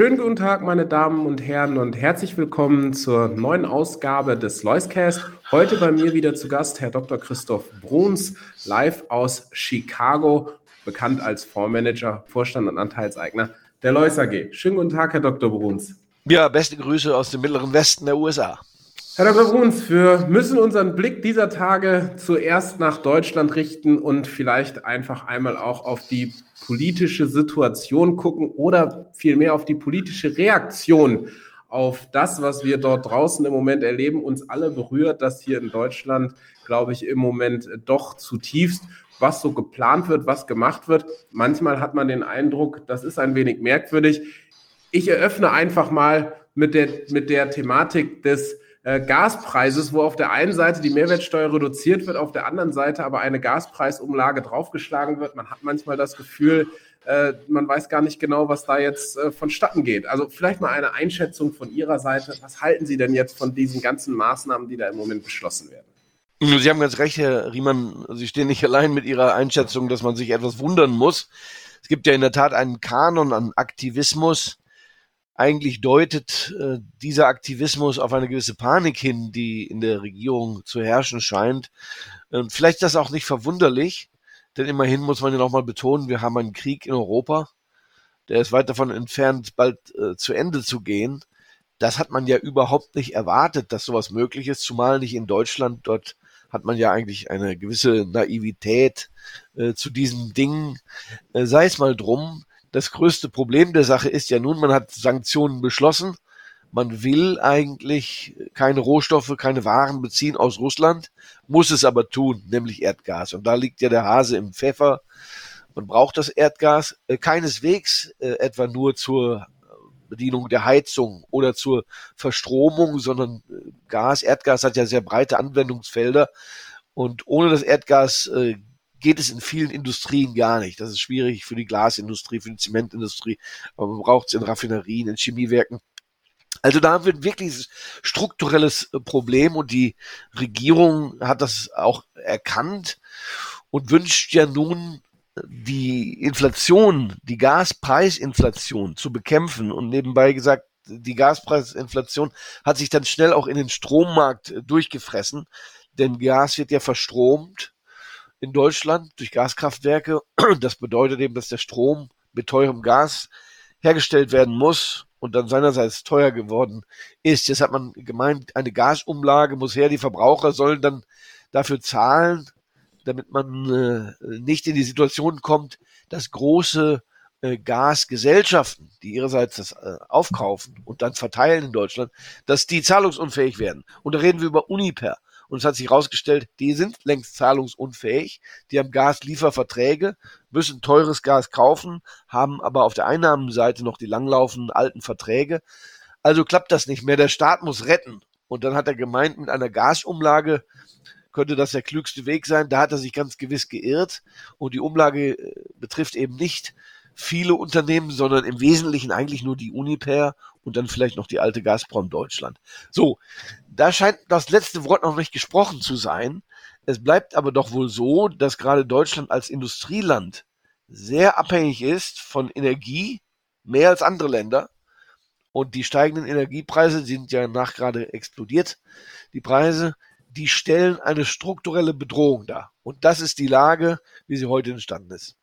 Schönen guten Tag, meine Damen und Herren, und herzlich willkommen zur neuen Ausgabe des Loiscast. Heute bei mir wieder zu Gast Herr Dr. Christoph Bruns, live aus Chicago, bekannt als Fondsmanager, Vorstand und Anteilseigner der Lois AG. Schönen guten Tag, Herr Dr. Bruns. Ja, beste Grüße aus dem mittleren Westen der USA. Herr Dr. Bruns, wir müssen unseren Blick dieser Tage zuerst nach Deutschland richten und vielleicht einfach einmal auch auf die politische Situation gucken oder vielmehr auf die politische Reaktion auf das, was wir dort draußen im Moment erleben. Uns alle berührt das hier in Deutschland, glaube ich, im Moment doch zutiefst was so geplant wird, was gemacht wird. Manchmal hat man den Eindruck, das ist ein wenig merkwürdig. Ich eröffne einfach mal mit der, mit der Thematik des äh, Gaspreises, wo auf der einen Seite die Mehrwertsteuer reduziert wird, auf der anderen Seite aber eine Gaspreisumlage draufgeschlagen wird. Man hat manchmal das Gefühl, äh, man weiß gar nicht genau, was da jetzt äh, vonstatten geht. Also vielleicht mal eine Einschätzung von Ihrer Seite. Was halten Sie denn jetzt von diesen ganzen Maßnahmen, die da im Moment beschlossen werden? Sie haben ganz recht, Herr Riemann. Sie stehen nicht allein mit Ihrer Einschätzung, dass man sich etwas wundern muss. Es gibt ja in der Tat einen Kanon an Aktivismus, eigentlich deutet äh, dieser Aktivismus auf eine gewisse Panik hin, die in der Regierung zu herrschen scheint. Und vielleicht ist das auch nicht verwunderlich, denn immerhin muss man ja nochmal betonen, wir haben einen Krieg in Europa, der ist weit davon entfernt, bald äh, zu Ende zu gehen. Das hat man ja überhaupt nicht erwartet, dass sowas möglich ist, zumal nicht in Deutschland. Dort hat man ja eigentlich eine gewisse Naivität äh, zu diesen Dingen. Äh, sei es mal drum, das größte Problem der Sache ist ja nun, man hat Sanktionen beschlossen. Man will eigentlich keine Rohstoffe, keine Waren beziehen aus Russland, muss es aber tun, nämlich Erdgas. Und da liegt ja der Hase im Pfeffer. Man braucht das Erdgas äh, keineswegs äh, etwa nur zur Bedienung der Heizung oder zur Verstromung, sondern äh, Gas, Erdgas hat ja sehr breite Anwendungsfelder. Und ohne das Erdgas geht es in vielen Industrien gar nicht. Das ist schwierig für die Glasindustrie, für die Zementindustrie, aber man braucht es in Raffinerien, in Chemiewerken. Also da haben wir ein wirklich strukturelles äh, Problem und die Regierung hat das auch erkannt und wünscht ja nun die Inflation, die Gaspreisinflation zu bekämpfen und nebenbei gesagt, die Gaspreisinflation hat sich dann schnell auch in den Strommarkt äh, durchgefressen, denn Gas wird ja verstromt in Deutschland durch Gaskraftwerke. Das bedeutet eben, dass der Strom mit teurem Gas hergestellt werden muss und dann seinerseits teuer geworden ist. Jetzt hat man gemeint, eine Gasumlage muss her, die Verbraucher sollen dann dafür zahlen, damit man äh, nicht in die Situation kommt, dass große äh, Gasgesellschaften, die ihrerseits das äh, aufkaufen und dann verteilen in Deutschland, dass die zahlungsunfähig werden. Und da reden wir über Uniper. Und es hat sich herausgestellt, die sind längst zahlungsunfähig. Die haben Gaslieferverträge, müssen teures Gas kaufen, haben aber auf der Einnahmenseite noch die langlaufenden alten Verträge. Also klappt das nicht mehr. Der Staat muss retten. Und dann hat er gemeint, mit einer Gasumlage könnte das der klügste Weg sein. Da hat er sich ganz gewiss geirrt. Und die Umlage äh, betrifft eben nicht viele Unternehmen, sondern im Wesentlichen eigentlich nur die Uniper und dann vielleicht noch die alte Gazprom Deutschland. So, da scheint das letzte Wort noch nicht gesprochen zu sein. Es bleibt aber doch wohl so, dass gerade Deutschland als Industrieland sehr abhängig ist von Energie, mehr als andere Länder. Und die steigenden Energiepreise sind ja nach gerade explodiert. Die Preise, die stellen eine strukturelle Bedrohung dar. Und das ist die Lage, wie sie heute entstanden ist.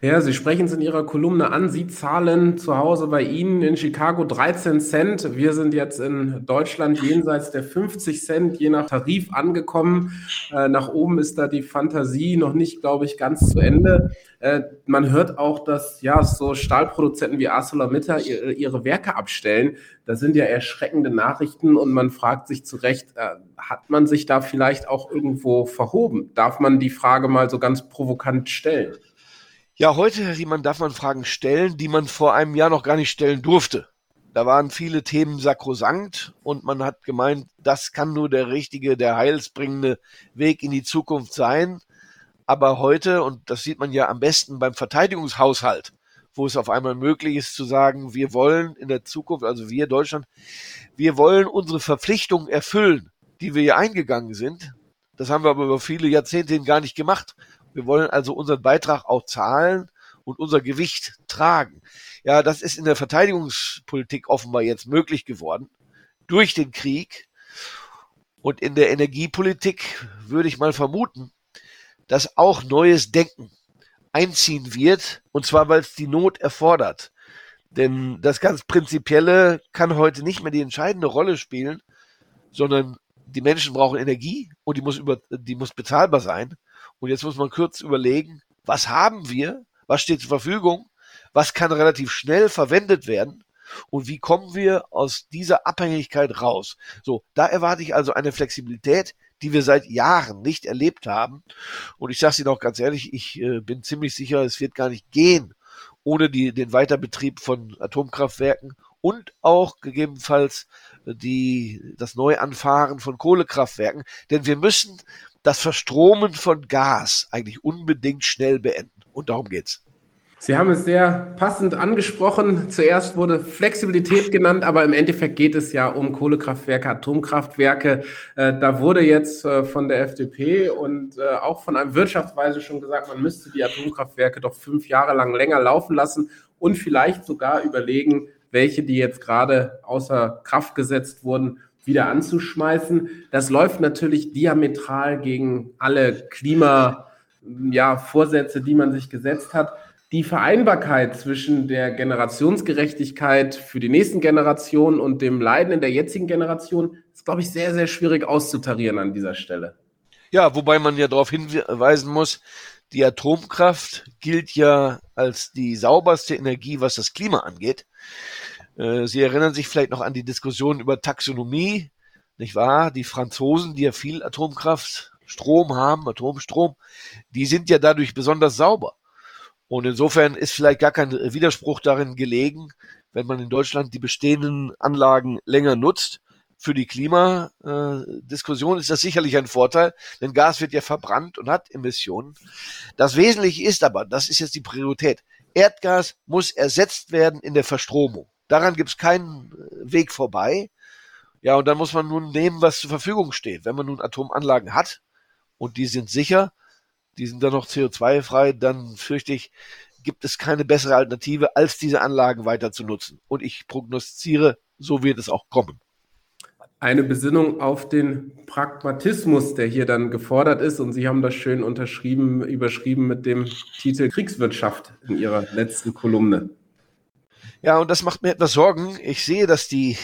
Ja, Sie sprechen es in Ihrer Kolumne an. Sie zahlen zu Hause bei Ihnen in Chicago 13 Cent. Wir sind jetzt in Deutschland jenseits der 50 Cent, je nach Tarif angekommen. Äh, nach oben ist da die Fantasie noch nicht, glaube ich, ganz zu Ende. Äh, man hört auch, dass ja so Stahlproduzenten wie ArcelorMittal ihre, ihre Werke abstellen. Das sind ja erschreckende Nachrichten und man fragt sich zu Recht, äh, hat man sich da vielleicht auch irgendwo verhoben? Darf man die Frage mal so ganz provokant stellen? Ja, heute, Herr Riemann, darf man Fragen stellen, die man vor einem Jahr noch gar nicht stellen durfte. Da waren viele Themen sakrosankt und man hat gemeint, das kann nur der richtige, der heilsbringende Weg in die Zukunft sein. Aber heute, und das sieht man ja am besten beim Verteidigungshaushalt, wo es auf einmal möglich ist zu sagen, wir wollen in der Zukunft, also wir Deutschland, wir wollen unsere Verpflichtungen erfüllen, die wir hier eingegangen sind. Das haben wir aber über viele Jahrzehnte gar nicht gemacht. Wir wollen also unseren Beitrag auch zahlen und unser Gewicht tragen. Ja, das ist in der Verteidigungspolitik offenbar jetzt möglich geworden durch den Krieg. Und in der Energiepolitik würde ich mal vermuten, dass auch neues Denken einziehen wird, und zwar weil es die Not erfordert. Denn das ganz Prinzipielle kann heute nicht mehr die entscheidende Rolle spielen, sondern die Menschen brauchen Energie und die muss über, die muss bezahlbar sein. Und jetzt muss man kurz überlegen, was haben wir? Was steht zur Verfügung? Was kann relativ schnell verwendet werden? Und wie kommen wir aus dieser Abhängigkeit raus? So, da erwarte ich also eine Flexibilität, die wir seit Jahren nicht erlebt haben. Und ich sage es Ihnen auch ganz ehrlich, ich äh, bin ziemlich sicher, es wird gar nicht gehen ohne die, den Weiterbetrieb von Atomkraftwerken und auch gegebenenfalls die, das Neuanfahren von Kohlekraftwerken. Denn wir müssen das Verstromen von Gas eigentlich unbedingt schnell beenden. Und darum geht's. Sie haben es sehr passend angesprochen. Zuerst wurde Flexibilität genannt, aber im Endeffekt geht es ja um Kohlekraftwerke, Atomkraftwerke. Äh, da wurde jetzt äh, von der FDP und äh, auch von einem Wirtschaftsweise schon gesagt, man müsste die Atomkraftwerke doch fünf Jahre lang länger laufen lassen und vielleicht sogar überlegen, welche, die jetzt gerade außer Kraft gesetzt wurden, wieder anzuschmeißen. Das läuft natürlich diametral gegen alle Klima, ja, die man sich gesetzt hat. Die Vereinbarkeit zwischen der Generationsgerechtigkeit für die nächsten Generationen und dem Leiden in der jetzigen Generation ist, glaube ich, sehr, sehr schwierig auszutarieren an dieser Stelle. Ja, wobei man ja darauf hinweisen muss, die Atomkraft gilt ja als die sauberste Energie, was das Klima angeht. Äh, Sie erinnern sich vielleicht noch an die Diskussion über Taxonomie, nicht wahr? Die Franzosen, die ja viel Atomkraft, Strom haben, Atomstrom, die sind ja dadurch besonders sauber. Und insofern ist vielleicht gar kein Widerspruch darin gelegen, wenn man in Deutschland die bestehenden Anlagen länger nutzt. Für die Klimadiskussion ist das sicherlich ein Vorteil, denn Gas wird ja verbrannt und hat Emissionen. Das Wesentliche ist aber, das ist jetzt die Priorität, Erdgas muss ersetzt werden in der Verstromung. Daran gibt es keinen Weg vorbei. Ja, und dann muss man nun nehmen, was zur Verfügung steht. Wenn man nun Atomanlagen hat und die sind sicher, die sind dann noch CO2-frei, dann fürchte ich, gibt es keine bessere Alternative, als diese Anlagen weiter zu nutzen. Und ich prognostiziere, so wird es auch kommen. Eine Besinnung auf den Pragmatismus, der hier dann gefordert ist. Und Sie haben das schön unterschrieben, überschrieben mit dem Titel Kriegswirtschaft in Ihrer letzten Kolumne. Ja, und das macht mir etwas Sorgen. Ich sehe, dass die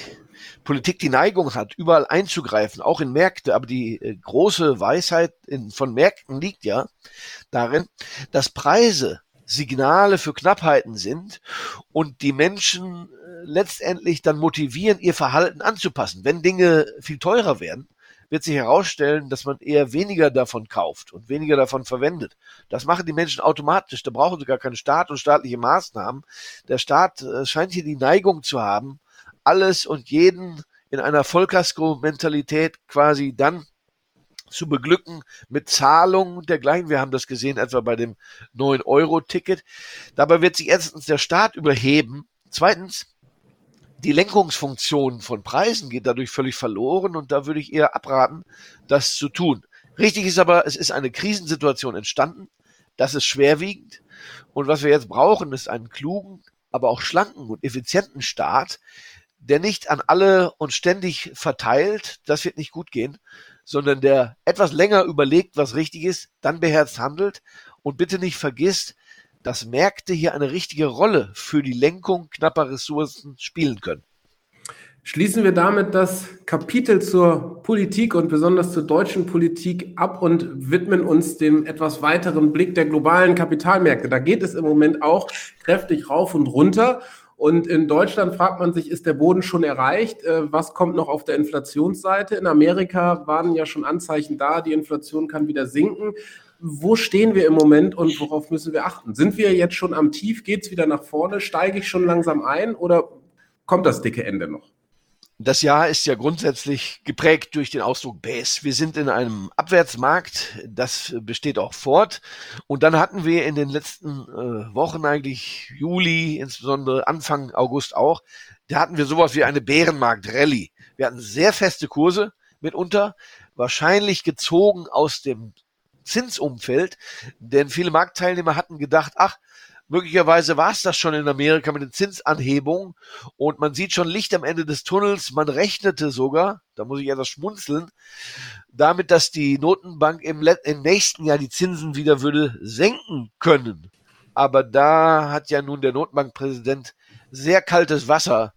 Politik die Neigung hat, überall einzugreifen, auch in Märkte. Aber die äh, große Weisheit in, von Märkten liegt ja darin, dass Preise Signale für Knappheiten sind und die Menschen äh, letztendlich dann motivieren, ihr Verhalten anzupassen. Wenn Dinge viel teurer werden, wird sich herausstellen, dass man eher weniger davon kauft und weniger davon verwendet. Das machen die Menschen automatisch. Da brauchen sie gar keinen Staat und staatliche Maßnahmen. Der Staat äh, scheint hier die Neigung zu haben, alles und jeden in einer Vollkasko-Mentalität quasi dann zu beglücken mit Zahlungen dergleichen. Wir haben das gesehen etwa bei dem 9-Euro-Ticket. Dabei wird sich erstens der Staat überheben. Zweitens, die Lenkungsfunktion von Preisen geht dadurch völlig verloren und da würde ich eher abraten, das zu tun. Richtig ist aber, es ist eine Krisensituation entstanden. Das ist schwerwiegend. Und was wir jetzt brauchen, ist einen klugen, aber auch schlanken und effizienten Staat, der nicht an alle und ständig verteilt, das wird nicht gut gehen, sondern der etwas länger überlegt, was richtig ist, dann beherzt handelt und bitte nicht vergisst, dass Märkte hier eine richtige Rolle für die Lenkung knapper Ressourcen spielen können. Schließen wir damit das Kapitel zur Politik und besonders zur deutschen Politik ab und widmen uns dem etwas weiteren Blick der globalen Kapitalmärkte. Da geht es im Moment auch kräftig rauf und runter. Und in Deutschland fragt man sich, ist der Boden schon erreicht? Äh, was kommt noch auf der Inflationsseite? In Amerika waren ja schon Anzeichen da, die Inflation kann wieder sinken. wo stehen wir im Moment und worauf müssen wir achten? Sind wir jetzt schon am Tief? Geht es wieder nach vorne? Steige ich schon langsam ein oder kommt das dicke Ende noch? Das Jahr ist ja grundsätzlich geprägt durch den Ausdruck Bass. Wir sind in einem Abwärtsmarkt, das besteht auch fort. Und dann hatten wir in den letzten äh, Wochen eigentlich, Juli, insbesondere Anfang August auch, da hatten wir sowas wie eine Bärenmarkt-Rallye. Wir hatten sehr feste Kurse mitunter, wahrscheinlich gezogen aus dem Zinsumfeld, denn viele Marktteilnehmer hatten gedacht, ach, Möglicherweise war es das schon in Amerika mit den Zinsanhebungen und man sieht schon Licht am Ende des Tunnels. Man rechnete sogar, da muss ich etwas schmunzeln, damit, dass die Notenbank im, im nächsten Jahr die Zinsen wieder würde senken können. Aber da hat ja nun der Notenbankpräsident sehr kaltes Wasser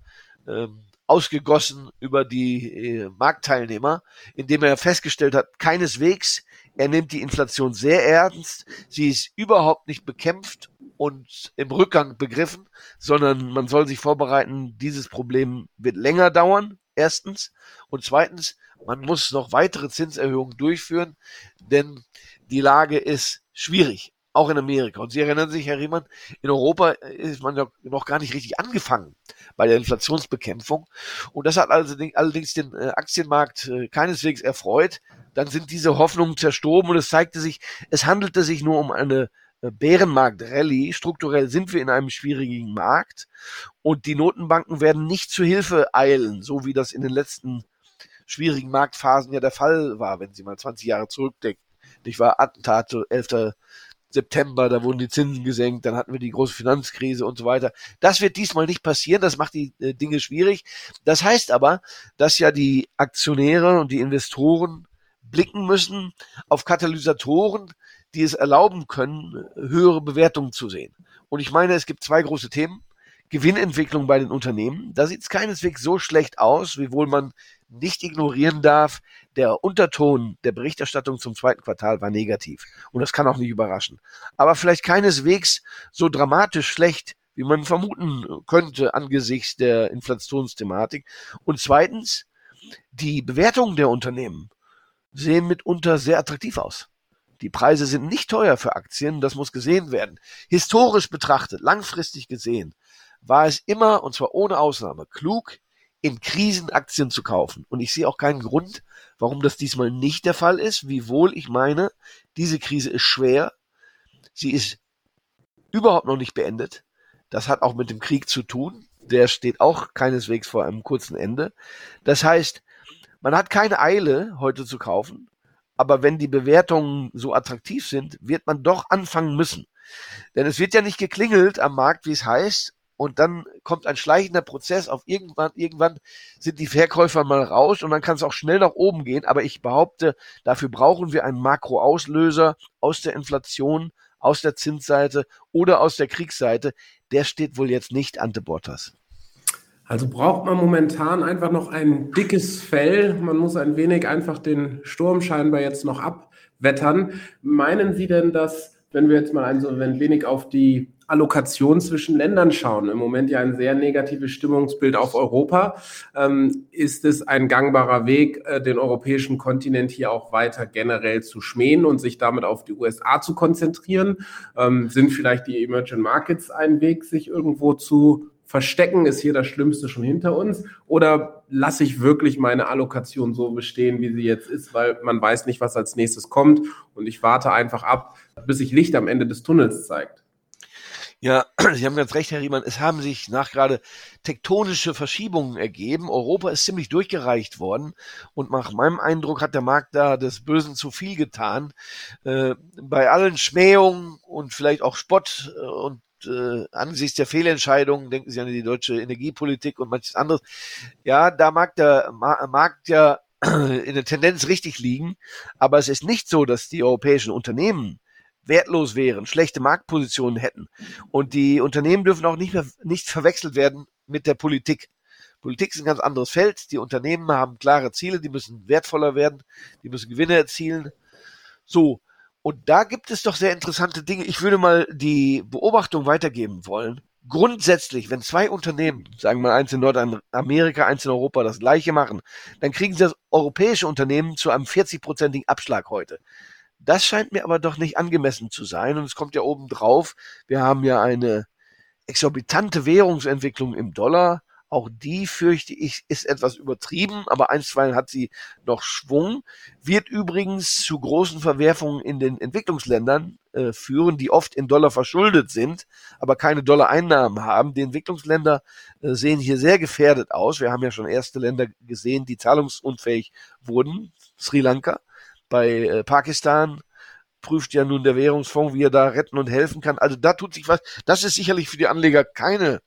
ähm, ausgegossen über die äh, Marktteilnehmer, indem er festgestellt hat, keineswegs, er nimmt die Inflation sehr ernst, sie ist überhaupt nicht bekämpft und im Rückgang begriffen, sondern man soll sich vorbereiten, dieses Problem wird länger dauern, erstens. Und zweitens, man muss noch weitere Zinserhöhungen durchführen, denn die Lage ist schwierig, auch in Amerika. Und Sie erinnern sich, Herr Riemann, in Europa ist man noch gar nicht richtig angefangen bei der Inflationsbekämpfung. Und das hat allerdings den äh, Aktienmarkt äh, keineswegs erfreut. Dann sind diese Hoffnungen zerstorben und es zeigte sich, es handelte sich nur um eine Bärenmarkt-Rallye. Strukturell sind wir in einem schwierigen Markt und die Notenbanken werden nicht zu Hilfe eilen, so wie das in den letzten schwierigen Marktphasen ja der Fall war, wenn Sie mal 20 Jahre zurückdenken. Ich war Attentat, 11. September, da wurden die Zinsen gesenkt, dann hatten wir die große Finanzkrise und so weiter. Das wird diesmal nicht passieren, das macht die äh, Dinge schwierig. Das heißt aber, dass ja die Aktionäre und die Investoren blicken müssen auf Katalysatoren, die es erlauben können, höhere Bewertungen zu sehen. Und ich meine, es gibt zwei große Themen. Gewinnentwicklung bei den Unternehmen. Da sieht es keineswegs so schlecht aus, wiewohl man nicht ignorieren darf, der Unterton der Berichterstattung zum zweiten Quartal war negativ. Und das kann auch nicht überraschen. Aber vielleicht keineswegs so dramatisch schlecht, wie man vermuten könnte angesichts der Inflationsthematik. Und zweitens, die Bewertungen der Unternehmen sehen mitunter sehr attraktiv aus. Die Preise sind nicht teuer für Aktien, das muss gesehen werden. Historisch betrachtet, langfristig gesehen, war es immer, und zwar ohne Ausnahme, klug, in Krisen Aktien zu kaufen. Und ich sehe auch keinen Grund, warum das diesmal nicht der Fall ist, wiewohl ich meine, diese Krise ist schwer. Sie ist überhaupt noch nicht beendet. Das hat auch mit dem Krieg zu tun. Der steht auch keineswegs vor einem kurzen Ende. Das heißt, man hat keine Eile, heute zu kaufen. Aber wenn die Bewertungen so attraktiv sind, wird man doch anfangen müssen. Denn es wird ja nicht geklingelt am Markt, wie es heißt, und dann kommt ein schleichender Prozess auf irgendwann, irgendwann sind die Verkäufer mal raus und dann kann es auch schnell nach oben gehen. Aber ich behaupte, dafür brauchen wir einen Makroauslöser aus der Inflation, aus der Zinsseite oder aus der Kriegsseite. Der steht wohl jetzt nicht ante Bottas. Also braucht man momentan einfach noch ein dickes Fell. Man muss ein wenig einfach den Sturm scheinbar jetzt noch abwettern. Meinen Sie denn, dass, wenn wir jetzt mal ein, so ein wenig auf die Allokation zwischen Ländern schauen, im Moment ja ein sehr negatives Stimmungsbild auf Europa, ähm, ist es ein gangbarer Weg, äh, den europäischen Kontinent hier auch weiter generell zu schmähen und sich damit auf die USA zu konzentrieren? Ähm, sind vielleicht die Emerging Markets ein Weg, sich irgendwo zu verstecken, ist hier das Schlimmste schon hinter uns? Oder lasse ich wirklich meine Allokation so bestehen, wie sie jetzt ist, weil man weiß nicht, was als nächstes kommt und ich warte einfach ab, bis sich Licht am Ende des Tunnels zeigt? Ja, Sie haben ganz recht, Herr Riemann. Es haben sich nach gerade tektonische Verschiebungen ergeben. Europa ist ziemlich durchgereicht worden. Und nach meinem Eindruck hat der Markt da des Bösen zu viel getan. Äh, bei allen Schmähungen und vielleicht auch Spott äh, und äh, angesichts der Fehlentscheidungen, denken Sie an die deutsche Energiepolitik und manches anderes, ja, da mag der Markt ja in der Tendenz richtig liegen, aber es ist nicht so, dass die europäischen Unternehmen wertlos wären, schlechte Marktpositionen hätten. Und die Unternehmen dürfen auch nicht mehr nicht verwechselt werden mit der Politik. Politik ist ein ganz anderes Feld. Die Unternehmen haben klare Ziele, die müssen wertvoller werden, die müssen Gewinne erzielen. So, und da gibt es doch sehr interessante Dinge. Ich würde mal die Beobachtung weitergeben wollen. Grundsätzlich, wenn zwei Unternehmen, sagen wir mal eins in Nordamerika, eins in Europa, das gleiche machen, dann kriegen sie das europäische Unternehmen zu einem 40-prozentigen Abschlag heute. Das scheint mir aber doch nicht angemessen zu sein. Und es kommt ja oben drauf, wir haben ja eine exorbitante Währungsentwicklung im Dollar. Auch die, fürchte ich, ist etwas übertrieben, aber einstweilen hat sie noch Schwung, wird übrigens zu großen Verwerfungen in den Entwicklungsländern äh, führen, die oft in Dollar verschuldet sind, aber keine Dollar-Einnahmen haben. Die Entwicklungsländer äh, sehen hier sehr gefährdet aus. Wir haben ja schon erste Länder gesehen, die zahlungsunfähig wurden. Sri Lanka, bei äh, Pakistan prüft ja nun der Währungsfonds, wie er da retten und helfen kann. Also da tut sich was. Das ist sicherlich für die Anleger keine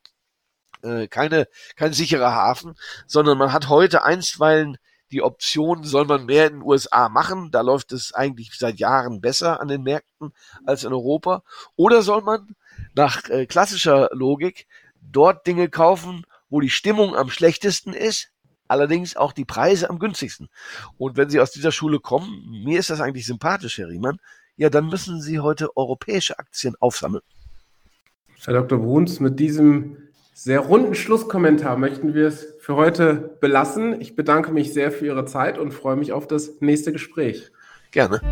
äh, keine, kein sicherer Hafen, sondern man hat heute einstweilen die Option, soll man mehr in den USA machen, da läuft es eigentlich seit Jahren besser an den Märkten als in Europa, oder soll man nach äh, klassischer Logik dort Dinge kaufen, wo die Stimmung am schlechtesten ist, allerdings auch die Preise am günstigsten. Und wenn Sie aus dieser Schule kommen, mir ist das eigentlich sympathisch, Herr Riemann, ja, dann müssen Sie heute europäische Aktien aufsammeln. Herr Dr. Bruns, mit diesem sehr runden Schlusskommentar möchten wir es für heute belassen. Ich bedanke mich sehr für Ihre Zeit und freue mich auf das nächste Gespräch. Gerne.